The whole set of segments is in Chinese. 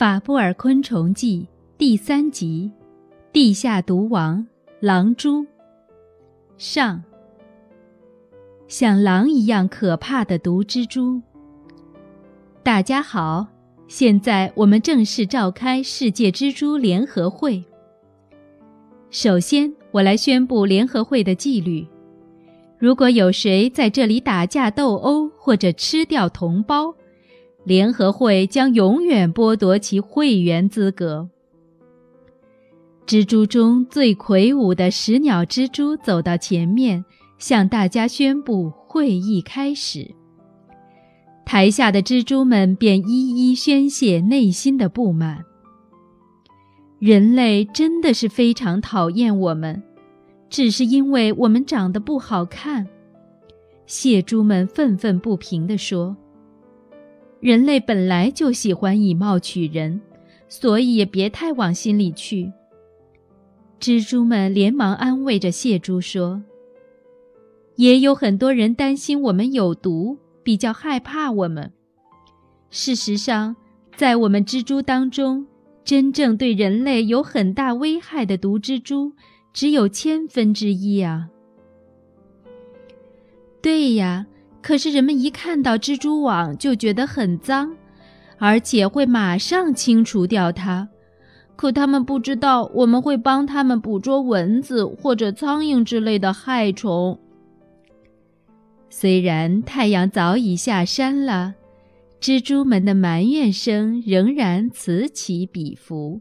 法布尔昆虫记第三集：地下毒王狼蛛。上。像狼一样可怕的毒蜘蛛。大家好，现在我们正式召开世界蜘蛛联合会。首先，我来宣布联合会的纪律：如果有谁在这里打架斗殴或者吃掉同胞，联合会将永远剥夺其会员资格。蜘蛛中最魁梧的食鸟蜘蛛走到前面，向大家宣布会议开始。台下的蜘蛛们便一一宣泄内心的不满。人类真的是非常讨厌我们，只是因为我们长得不好看。蟹蛛们愤愤不平地说。人类本来就喜欢以貌取人，所以也别太往心里去。蜘蛛们连忙安慰着蟹蛛说：“也有很多人担心我们有毒，比较害怕我们。事实上，在我们蜘蛛当中，真正对人类有很大危害的毒蜘蛛只有千分之一啊。”对呀。可是人们一看到蜘蛛网就觉得很脏，而且会马上清除掉它。可他们不知道我们会帮他们捕捉蚊子或者苍蝇之类的害虫。虽然太阳早已下山了，蜘蛛们的埋怨声仍然此起彼伏。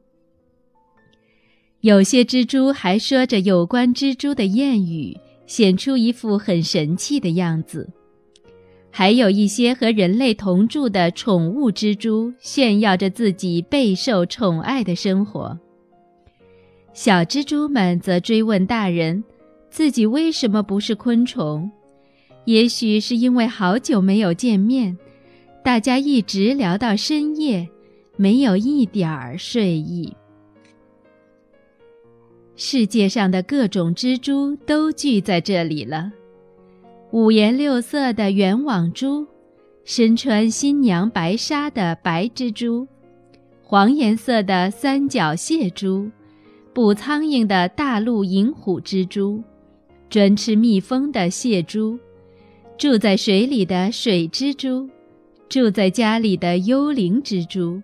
有些蜘蛛还说着有关蜘蛛的谚语，显出一副很神气的样子。还有一些和人类同住的宠物蜘蛛炫耀着自己备受宠爱的生活。小蜘蛛们则追问大人，自己为什么不是昆虫？也许是因为好久没有见面，大家一直聊到深夜，没有一点儿睡意。世界上的各种蜘蛛都聚在这里了。五颜六色的圆网蛛，身穿新娘白纱的白蜘蛛，黄颜色的三角蟹蛛，捕苍蝇的大陆银虎蜘蛛，专吃蜜蜂的蟹蛛，住在水里的水蜘蛛，住在家里的幽灵蜘蛛，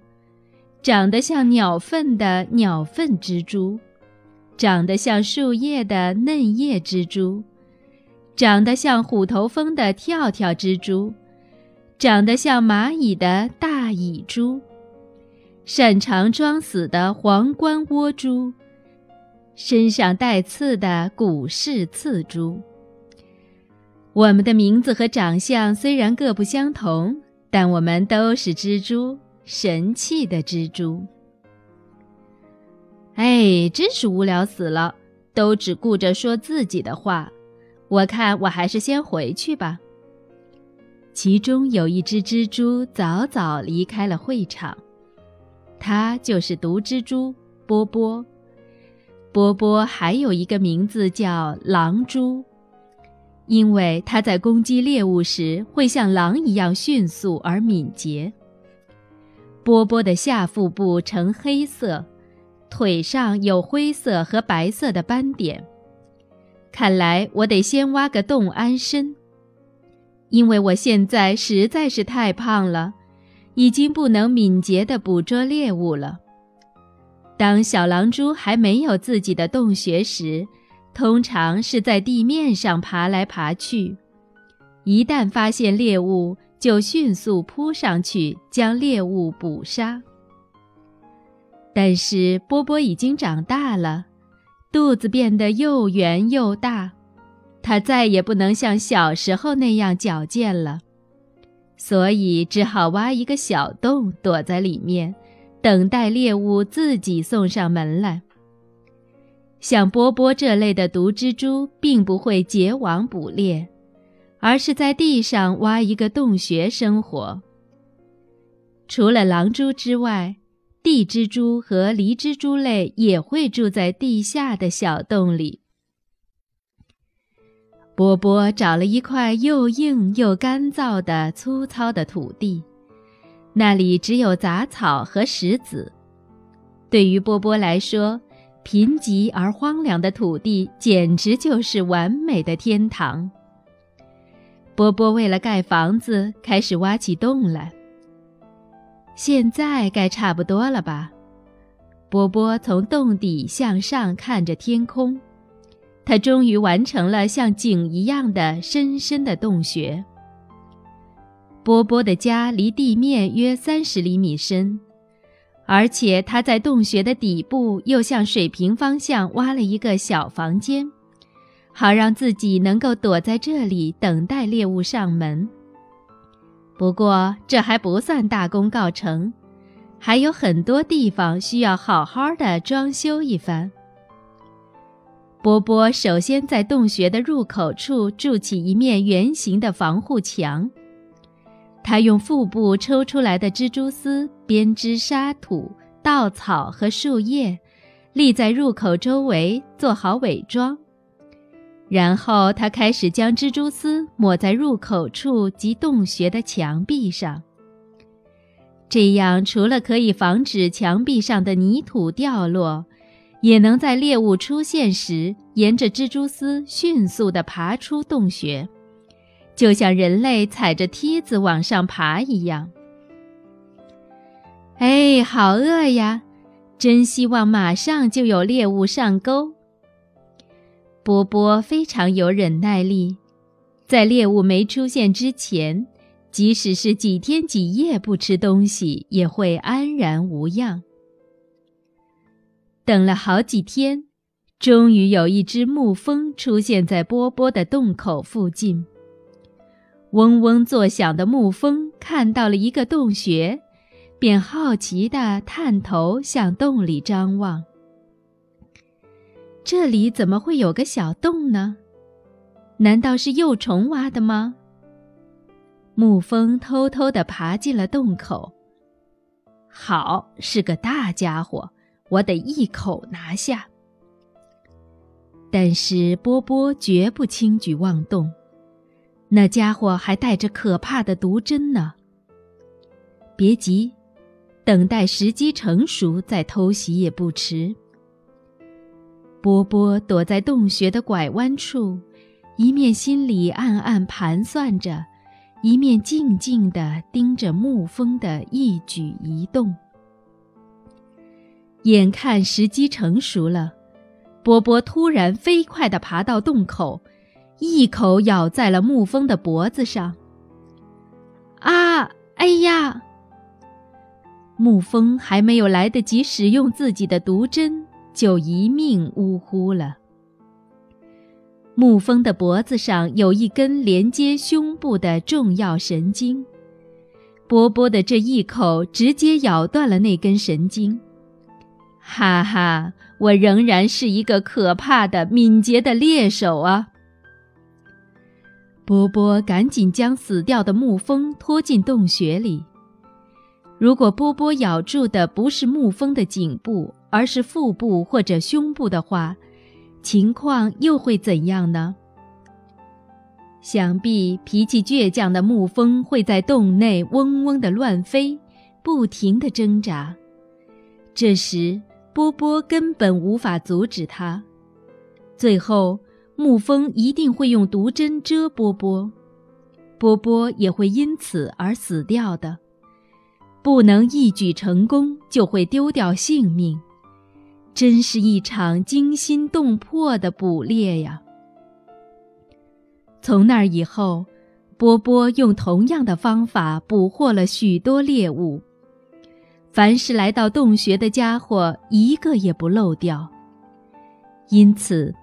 长得像鸟粪的鸟粪蜘蛛，长得像树叶的嫩叶蜘蛛。长得像虎头蜂的跳跳蜘蛛，长得像蚂蚁的大蚁蛛，擅长装死的皇冠窝蛛，身上带刺的古氏刺蛛。我们的名字和长相虽然各不相同，但我们都是蜘蛛，神气的蜘蛛。哎，真是无聊死了，都只顾着说自己的话。我看我还是先回去吧。其中有一只蜘蛛早早离开了会场，它就是毒蜘蛛波波。波波还有一个名字叫狼蛛，因为它在攻击猎物时会像狼一样迅速而敏捷。波波的下腹部呈黑色，腿上有灰色和白色的斑点。看来我得先挖个洞安身，因为我现在实在是太胖了，已经不能敏捷地捕捉猎物了。当小狼蛛还没有自己的洞穴时，通常是在地面上爬来爬去，一旦发现猎物，就迅速扑上去将猎物捕杀。但是波波已经长大了。肚子变得又圆又大，它再也不能像小时候那样矫健了，所以只好挖一个小洞躲在里面，等待猎物自己送上门来。像波波这类的毒蜘蛛并不会结网捕猎，而是在地上挖一个洞穴生活。除了狼蛛之外。地蜘蛛和梨蜘蛛类也会住在地下的小洞里。波波找了一块又硬又干燥的粗糙的土地，那里只有杂草和石子。对于波波来说，贫瘠而荒凉的土地简直就是完美的天堂。波波为了盖房子，开始挖起洞来。现在该差不多了吧？波波从洞底向上看着天空，他终于完成了像井一样的深深的洞穴。波波的家离地面约三十厘米深，而且他在洞穴的底部又向水平方向挖了一个小房间，好让自己能够躲在这里等待猎物上门。不过这还不算大功告成，还有很多地方需要好好的装修一番。波波首先在洞穴的入口处筑起一面圆形的防护墙，他用腹部抽出来的蜘蛛丝编织沙土、稻草和树叶，立在入口周围，做好伪装。然后他开始将蜘蛛丝抹在入口处及洞穴的墙壁上。这样，除了可以防止墙壁上的泥土掉落，也能在猎物出现时沿着蜘蛛丝迅速地爬出洞穴，就像人类踩着梯子往上爬一样。哎，好饿呀！真希望马上就有猎物上钩。波波非常有忍耐力，在猎物没出现之前，即使是几天几夜不吃东西，也会安然无恙。等了好几天，终于有一只牧蜂出现在波波的洞口附近。嗡嗡作响的牧蜂看到了一个洞穴，便好奇地探头向洞里张望。这里怎么会有个小洞呢？难道是幼虫挖的吗？牧风偷偷地爬进了洞口。好，是个大家伙，我得一口拿下。但是波波绝不轻举妄动，那家伙还带着可怕的毒针呢。别急，等待时机成熟再偷袭也不迟。波波躲在洞穴的拐弯处，一面心里暗暗盘算着，一面静静地盯着牧蜂的一举一动。眼看时机成熟了，波波突然飞快地爬到洞口，一口咬在了牧蜂的脖子上。啊！哎呀！牧蜂还没有来得及使用自己的毒针。就一命呜呼了。牧蜂的脖子上有一根连接胸部的重要神经，波波的这一口直接咬断了那根神经。哈哈，我仍然是一个可怕的、敏捷的猎手啊！波波赶紧将死掉的牧蜂拖进洞穴里。如果波波咬住的不是牧蜂的颈部，而是腹部或者胸部的话，情况又会怎样呢？想必脾气倔强的牧蜂会在洞内嗡嗡地乱飞，不停地挣扎。这时，波波根本无法阻止它。最后，牧蜂一定会用毒针蛰波波，波波也会因此而死掉的。不能一举成功，就会丢掉性命。真是一场惊心动魄的捕猎呀！从那儿以后，波波用同样的方法捕获了许多猎物。凡是来到洞穴的家伙，一个也不漏掉。因此，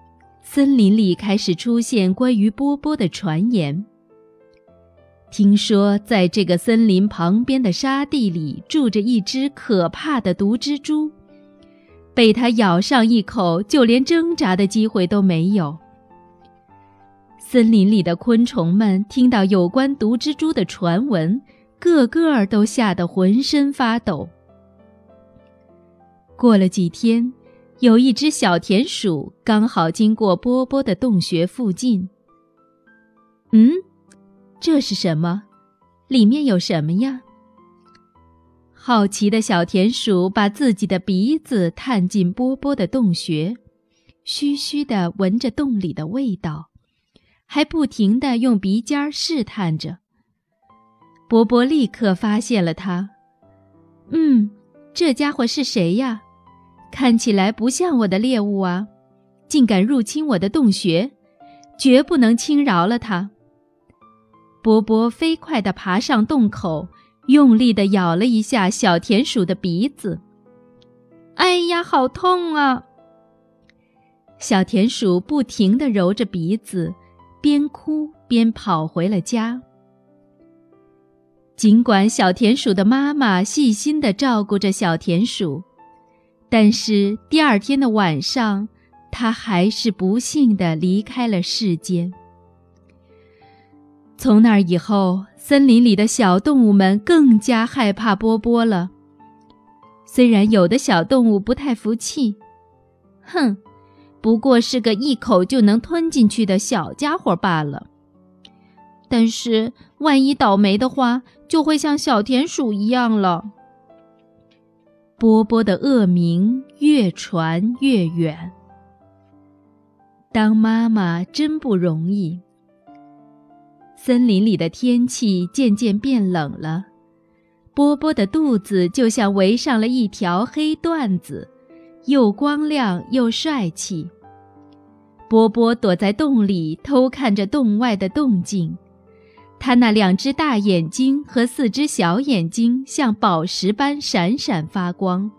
森林里开始出现关于波波的传言。听说，在这个森林旁边的沙地里，住着一只可怕的毒蜘蛛。被它咬上一口，就连挣扎的机会都没有。森林里的昆虫们听到有关毒蜘蛛的传闻，个个都吓得浑身发抖。过了几天，有一只小田鼠刚好经过波波的洞穴附近。嗯，这是什么？里面有什么呀？好奇的小田鼠把自己的鼻子探进波波的洞穴，嘘嘘地闻着洞里的味道，还不停地用鼻尖试探着。波波立刻发现了它。嗯，这家伙是谁呀？看起来不像我的猎物啊！竟敢入侵我的洞穴，绝不能轻饶了他！波波飞快地爬上洞口，用力地咬了一下小田鼠的鼻子。哎呀，好痛啊！小田鼠不停地揉着鼻子，边哭边跑回了家。尽管小田鼠的妈妈细心地照顾着小田鼠，但是第二天的晚上，它还是不幸地离开了世间。从那以后，森林里的小动物们更加害怕波波了。虽然有的小动物不太服气，哼，不过是个一口就能吞进去的小家伙罢了。但是，万一倒霉的话，就会像小田鼠一样了。波波的恶名越传越远。当妈妈真不容易。森林里的天气渐渐变冷了，波波的肚子就像围上了一条黑缎子，又光亮又帅气。波波躲在洞里偷看着洞外的动静。他那两只大眼睛和四只小眼睛像宝石般闪闪发光。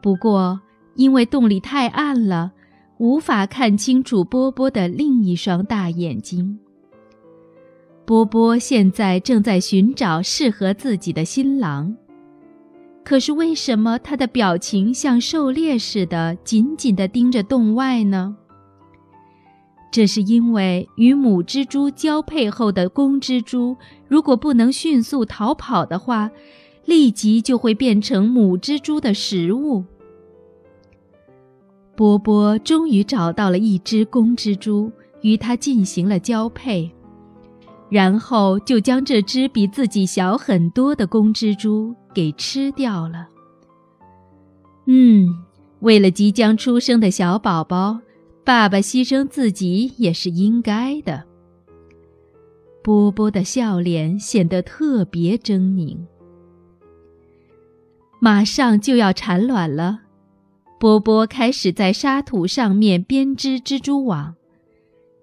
不过，因为洞里太暗了，无法看清楚波波的另一双大眼睛。波波现在正在寻找适合自己的新郎，可是为什么他的表情像狩猎似的，紧紧地盯着洞外呢？这是因为与母蜘蛛交配后的公蜘蛛，如果不能迅速逃跑的话，立即就会变成母蜘蛛的食物。波波终于找到了一只公蜘蛛，与它进行了交配，然后就将这只比自己小很多的公蜘蛛给吃掉了。嗯，为了即将出生的小宝宝。爸爸牺牲自己也是应该的。波波的笑脸显得特别狰狞。马上就要产卵了，波波开始在沙土上面编织蜘蛛网，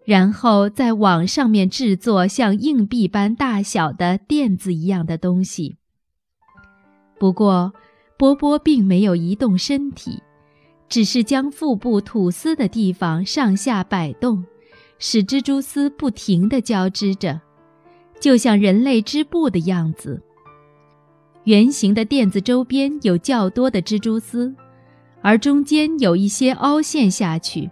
然后在往上面制作像硬币般大小的垫子一样的东西。不过，波波并没有移动身体。只是将腹部吐丝的地方上下摆动，使蜘蛛丝不停地交织着，就像人类织布的样子。圆形的垫子周边有较多的蜘蛛丝，而中间有一些凹陷下去。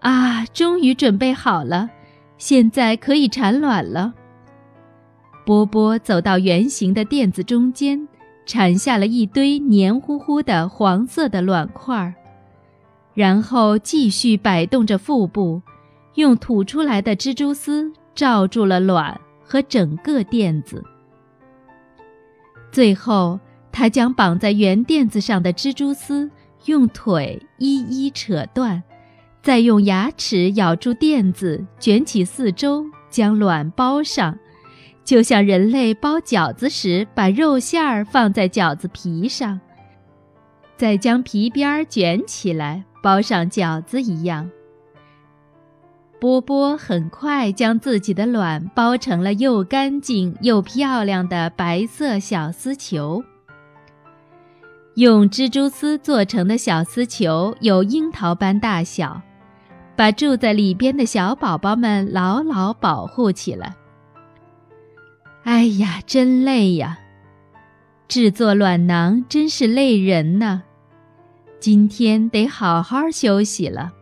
啊，终于准备好了，现在可以产卵了。波波走到圆形的垫子中间。产下了一堆黏糊糊的黄色的卵块儿，然后继续摆动着腹部，用吐出来的蜘蛛丝罩住了卵和整个垫子。最后，他将绑在圆垫子上的蜘蛛丝用腿一一扯断，再用牙齿咬住垫子，卷起四周，将卵包上。就像人类包饺子时，把肉馅儿放在饺子皮上，再将皮边儿卷起来包上饺子一样。波波很快将自己的卵包成了又干净又漂亮的白色小丝球。用蜘蛛丝做成的小丝球有樱桃般大小，把住在里边的小宝宝们牢牢保护起来。哎呀，真累呀！制作卵囊真是累人呐，今天得好好休息了。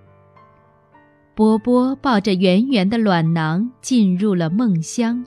波波抱着圆圆的卵囊进入了梦乡。